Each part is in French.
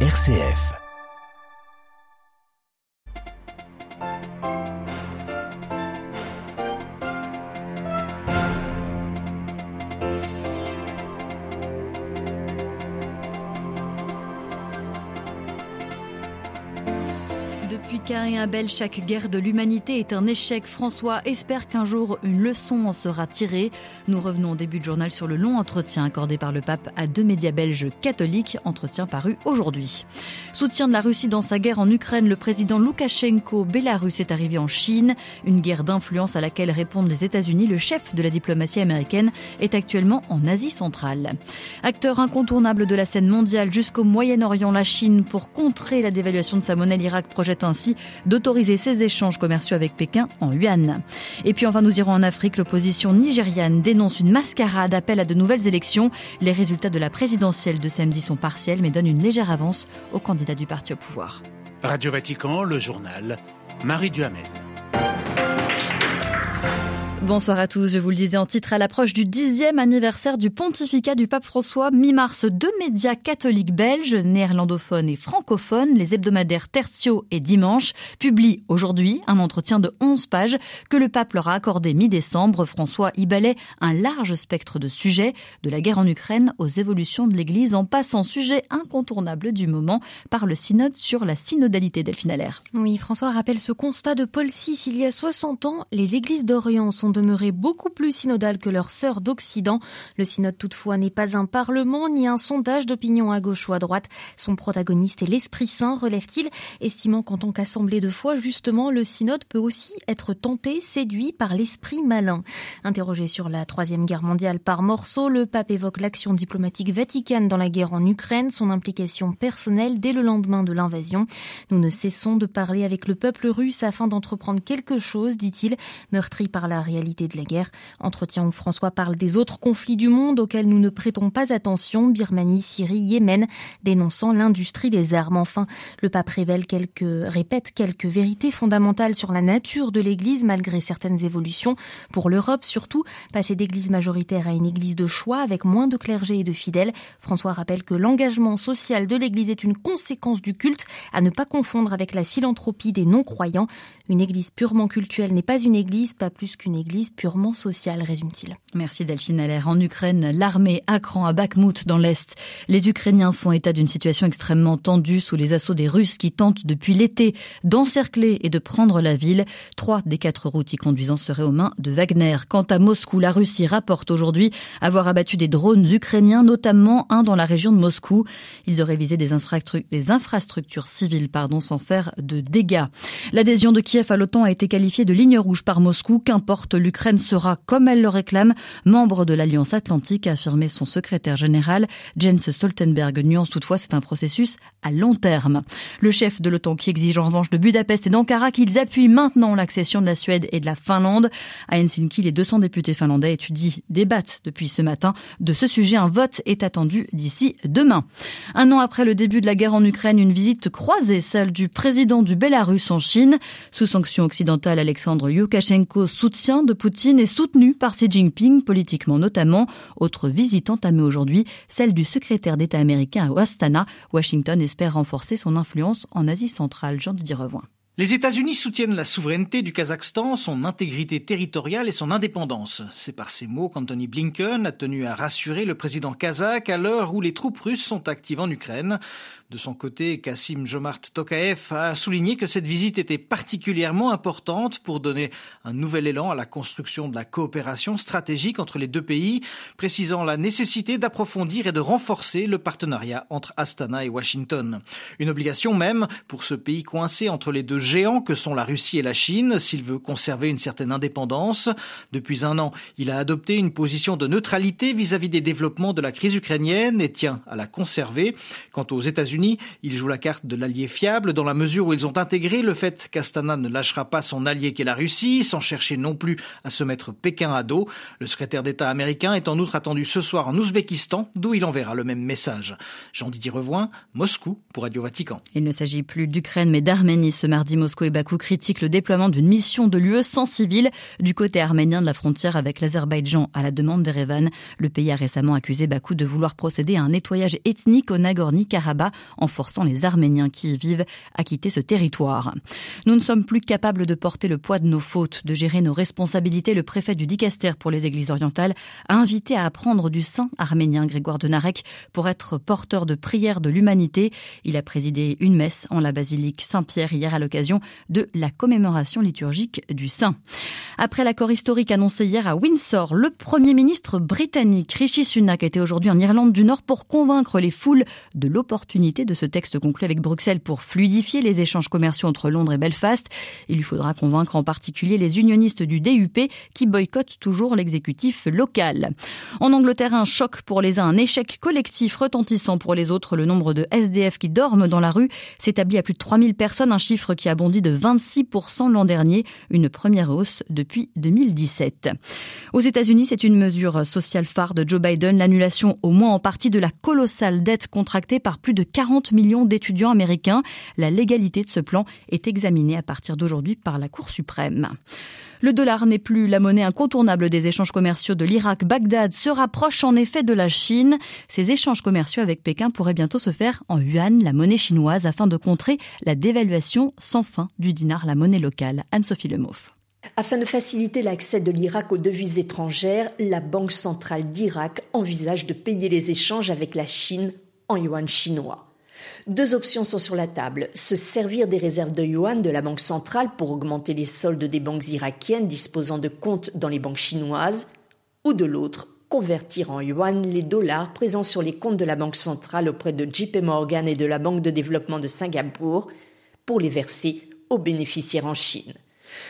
RCF. Depuis Cain et Abel, chaque guerre de l'humanité est un échec. François espère qu'un jour une leçon en sera tirée. Nous revenons au début de journal sur le long entretien accordé par le pape à deux médias belges catholiques, entretien paru aujourd'hui. Soutien de la Russie dans sa guerre en Ukraine, le président Loukachenko, Bélarus est arrivé en Chine. Une guerre d'influence à laquelle répondent les États-Unis. Le chef de la diplomatie américaine est actuellement en Asie centrale. Acteur incontournable de la scène mondiale jusqu'au Moyen-Orient, la Chine, pour contrer la dévaluation de sa monnaie, l'Irak projette ainsi d'autoriser ses échanges commerciaux avec Pékin en yuan. Et puis enfin, nous irons en Afrique. L'opposition nigériane dénonce une mascarade, appelle à de nouvelles élections. Les résultats de la présidentielle de samedi sont partiels, mais donnent une légère avance au candidat du parti au pouvoir. Radio Vatican, le journal, Marie Duhamel. Bonsoir à tous. Je vous le disais en titre à l'approche du dixième anniversaire du pontificat du pape François. Mi-mars, deux médias catholiques belges, néerlandophones et francophones, les hebdomadaires Tertio et Dimanche, publient aujourd'hui un entretien de 11 pages que le pape leur a accordé mi-décembre. François y balait un large spectre de sujets, de la guerre en Ukraine aux évolutions de l'Église, en passant sujet incontournable du moment par le synode sur la synodalité Delphinalaire. Oui, François rappelle ce constat de Paul VI il y a 60 ans. Les églises d'Orient sont demeurer beaucoup plus synodales que leurs sœurs d'Occident. Le synode toutefois n'est pas un parlement ni un sondage d'opinion à gauche ou à droite. Son protagoniste est l'Esprit Saint, relève-t-il, estimant qu'en tant qu'assemblée de foi, justement, le synode peut aussi être tenté, séduit par l'esprit malin. Interrogé sur la Troisième Guerre mondiale par morceaux, le pape évoque l'action diplomatique vaticane dans la guerre en Ukraine, son implication personnelle dès le lendemain de l'invasion. Nous ne cessons de parler avec le peuple russe afin d'entreprendre quelque chose, dit-il, meurtri par la réalité de la guerre. Entretien où François parle des autres conflits du monde auxquels nous ne prêtons pas attention, Birmanie, Syrie, Yémen, dénonçant l'industrie des armes. Enfin, le pape révèle répète quelques vérités fondamentales sur la nature de l'église malgré certaines évolutions. Pour l'Europe surtout, passer d'église majoritaire à une église de choix avec moins de clergés et de fidèles. François rappelle que l'engagement social de l'église est une conséquence du culte à ne pas confondre avec la philanthropie des non-croyants. Une église purement cultuelle n'est pas une église, pas plus qu'une église purement sociale, résume-t-il. Merci Delphine Allaire. En Ukraine, l'armée accrant à Bakhmut dans l'Est. Les Ukrainiens font état d'une situation extrêmement tendue sous les assauts des Russes qui tentent depuis l'été d'encercler et de prendre la ville. Trois des quatre routes y conduisant seraient aux mains de Wagner. Quant à Moscou, la Russie rapporte aujourd'hui avoir abattu des drones ukrainiens, notamment un dans la région de Moscou. Ils auraient visé des, des infrastructures civiles pardon, sans faire de dégâts. L'adhésion de Kiev à l'OTAN a été qualifiée de ligne rouge par Moscou, qu'importe l'Ukraine sera, comme elle le réclame, membre de l'Alliance Atlantique, a affirmé son secrétaire général. Jens Stoltenberg nuance toutefois c'est un processus à long terme. Le chef de l'OTAN qui exige en revanche de Budapest et d'Ankara qu'ils appuient maintenant l'accession de la Suède et de la Finlande. À Helsinki, les 200 députés finlandais étudient, débattent depuis ce matin de ce sujet. Un vote est attendu d'ici demain. Un an après le début de la guerre en Ukraine, une visite croisée, celle du président du Bélarus en Chine. Sous sanction occidentale, Alexandre Loukachenko soutient de Poutine est soutenue par Xi Jinping, politiquement notamment. Autre visite entamée aujourd'hui, celle du secrétaire d'État américain à Astana. Washington espère renforcer son influence en Asie centrale. Jean-Didier Revoin. Les États-Unis soutiennent la souveraineté du Kazakhstan, son intégrité territoriale et son indépendance. C'est par ces mots qu'Anthony Blinken a tenu à rassurer le président kazakh à l'heure où les troupes russes sont actives en Ukraine. De son côté, Kassim Jomart Tokayev a souligné que cette visite était particulièrement importante pour donner un nouvel élan à la construction de la coopération stratégique entre les deux pays, précisant la nécessité d'approfondir et de renforcer le partenariat entre Astana et Washington. Une obligation même pour ce pays coincé entre les deux géants que sont la Russie et la Chine s'il veut conserver une certaine indépendance. Depuis un an, il a adopté une position de neutralité vis-à-vis des développements de la crise ukrainienne et tient à la conserver. Quant aux États-Unis, ils jouent la carte de l'allié fiable dans la mesure où ils ont intégré le fait qu'Astana ne lâchera pas son allié qu'est la Russie, sans chercher non plus à se mettre Pékin à dos. Le secrétaire d'État américain est en outre attendu ce soir en Ouzbékistan, d'où il enverra le même message. Jean-Didier Revoin, Moscou pour Radio Vatican. Il ne s'agit plus d'Ukraine mais d'Arménie ce mardi Moscou et Bakou critiquent le déploiement d'une mission de l'UE sans civil du côté arménien de la frontière avec l'Azerbaïdjan à la demande d'Erevan. Le pays a récemment accusé Bakou de vouloir procéder à un nettoyage ethnique au Nagorno-Karabakh en forçant les Arméniens qui y vivent à quitter ce territoire. Nous ne sommes plus capables de porter le poids de nos fautes, de gérer nos responsabilités. Le préfet du Dicaster pour les églises orientales a invité à apprendre du saint arménien Grégoire de Narek pour être porteur de prières de l'humanité. Il a présidé une messe en la basilique Saint-Pierre hier à l'occasion de la commémoration liturgique du saint. Après l'accord historique annoncé hier à Windsor, le premier ministre britannique Rishi Sunak était aujourd'hui en Irlande du Nord pour convaincre les foules de l'opportunité de ce texte conclu avec Bruxelles pour fluidifier les échanges commerciaux entre Londres et Belfast. Il lui faudra convaincre en particulier les unionistes du DUP qui boycottent toujours l'exécutif local. En Angleterre, un choc pour les uns, un échec collectif retentissant pour les autres. Le nombre de SDF qui dorment dans la rue s'établit à plus de 3000 personnes, un chiffre qui a bondi de 26% l'an dernier, une première hausse depuis 2017. Aux États-Unis, c'est une mesure sociale phare de Joe Biden, l'annulation au moins en partie de la colossale dette contractée par plus de 40 millions d'étudiants américains. La légalité de ce plan est examinée à partir d'aujourd'hui par la Cour suprême. Le dollar n'est plus la monnaie incontournable des échanges commerciaux de l'Irak. Bagdad se rapproche en effet de la Chine. Ces échanges commerciaux avec Pékin pourraient bientôt se faire en yuan, la monnaie chinoise, afin de contrer la dévaluation sans fin du dinar, la monnaie locale. Anne-Sophie Lemoff. Afin de faciliter l'accès de l'Irak aux devises étrangères, la Banque centrale d'Irak envisage de payer les échanges avec la Chine en yuan chinois. Deux options sont sur la table. Se servir des réserves de yuan de la Banque centrale pour augmenter les soldes des banques irakiennes disposant de comptes dans les banques chinoises, ou de l'autre, convertir en yuan les dollars présents sur les comptes de la Banque centrale auprès de JP Morgan et de la Banque de développement de Singapour pour les verser aux bénéficiaires en Chine.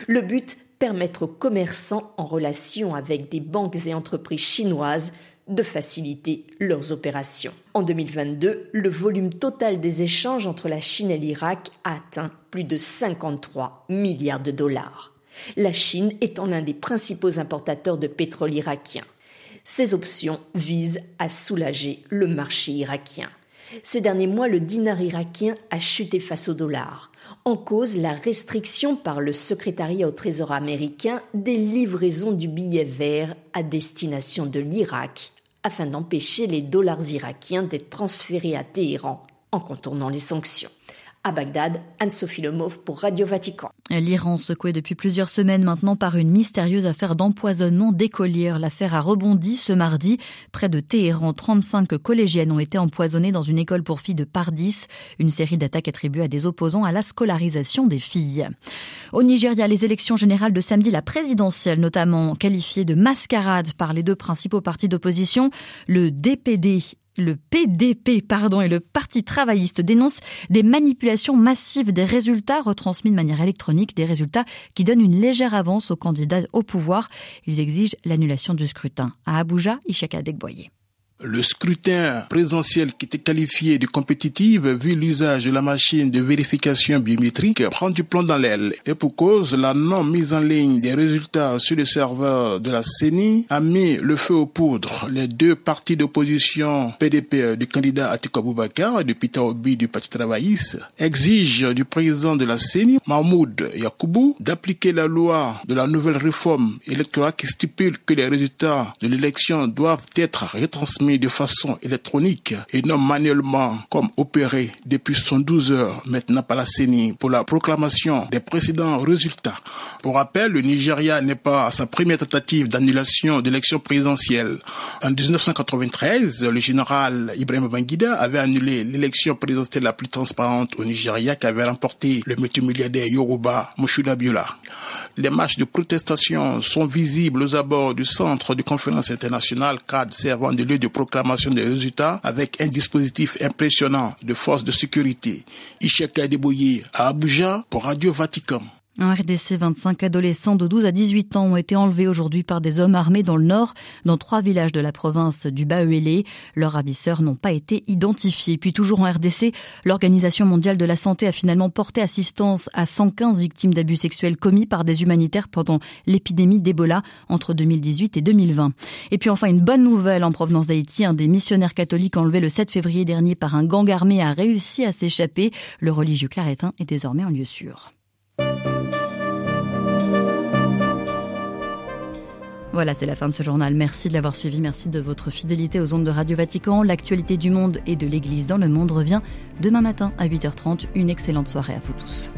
Le but, permettre aux commerçants en relation avec des banques et entreprises chinoises de faciliter leurs opérations. En 2022, le volume total des échanges entre la Chine et l'Irak a atteint plus de 53 milliards de dollars. La Chine étant l'un des principaux importateurs de pétrole irakien. Ces options visent à soulager le marché irakien. Ces derniers mois, le dinar irakien a chuté face au dollar. En cause, la restriction par le secrétariat au Trésor américain des livraisons du billet vert à destination de l'Irak afin d'empêcher les dollars irakiens d'être transférés à Téhéran en contournant les sanctions. À Bagdad, Anne-Sophie Lemov pour Radio Vatican. L'Iran secoué depuis plusieurs semaines maintenant par une mystérieuse affaire d'empoisonnement d'écolières. L'affaire a rebondi ce mardi. Près de Téhéran, 35 collégiennes ont été empoisonnées dans une école pour filles de Pardis. Une série d'attaques attribuées à des opposants à la scolarisation des filles. Au Nigeria, les élections générales de samedi, la présidentielle notamment qualifiée de mascarade par les deux principaux partis d'opposition, le DPD le PDP pardon, et le Parti travailliste dénoncent des manipulations massives des résultats retransmis de manière électronique, des résultats qui donnent une légère avance aux candidats au pouvoir. Ils exigent l'annulation du scrutin. À Abuja, Ishaka Degboye. Le scrutin présentiel qui était qualifié de compétitif vu l'usage de la machine de vérification biométrique prend du plomb dans l'aile. Et pour cause, la non mise en ligne des résultats sur le serveur de la CENI a mis le feu aux poudres. Les deux partis d'opposition PDP du candidat Atikou Abubakar et du Peter Obi du Parti travailliste exigent du président de la CENI, Mahmoud Yakoubou, d'appliquer la loi de la nouvelle réforme électorale qui stipule que les résultats de l'élection doivent être retransmis de façon électronique et non manuellement comme opéré depuis 112 heures maintenant par la CENI pour la proclamation des précédents résultats. Pour rappel, le Nigeria n'est pas à sa première tentative d'annulation d'élection présidentielle. En 1993, le général Ibrahim Bangida avait annulé l'élection présidentielle la plus transparente au Nigeria qu'avait remporté le multimilliardaire Yoruba Moshuda Biola. Les marches de protestation sont visibles aux abords du centre de conférence internationale CAD servant de lieu de proclamation des résultats avec un dispositif impressionnant de forces de sécurité. Ishaka Deboye à Abuja pour Radio Vatican. En RDC, 25 adolescents de 12 à 18 ans ont été enlevés aujourd'hui par des hommes armés dans le nord, dans trois villages de la province du Bas-Uélé. Leurs ravisseurs n'ont pas été identifiés. Puis toujours en RDC, l'Organisation mondiale de la santé a finalement porté assistance à 115 victimes d'abus sexuels commis par des humanitaires pendant l'épidémie d'Ebola entre 2018 et 2020. Et puis enfin, une bonne nouvelle en provenance d'Haïti. Un des missionnaires catholiques enlevé le 7 février dernier par un gang armé a réussi à s'échapper. Le religieux claretin est désormais en lieu sûr. Voilà, c'est la fin de ce journal. Merci de l'avoir suivi. Merci de votre fidélité aux ondes de Radio Vatican. L'actualité du monde et de l'Église dans le monde revient demain matin à 8h30. Une excellente soirée à vous tous.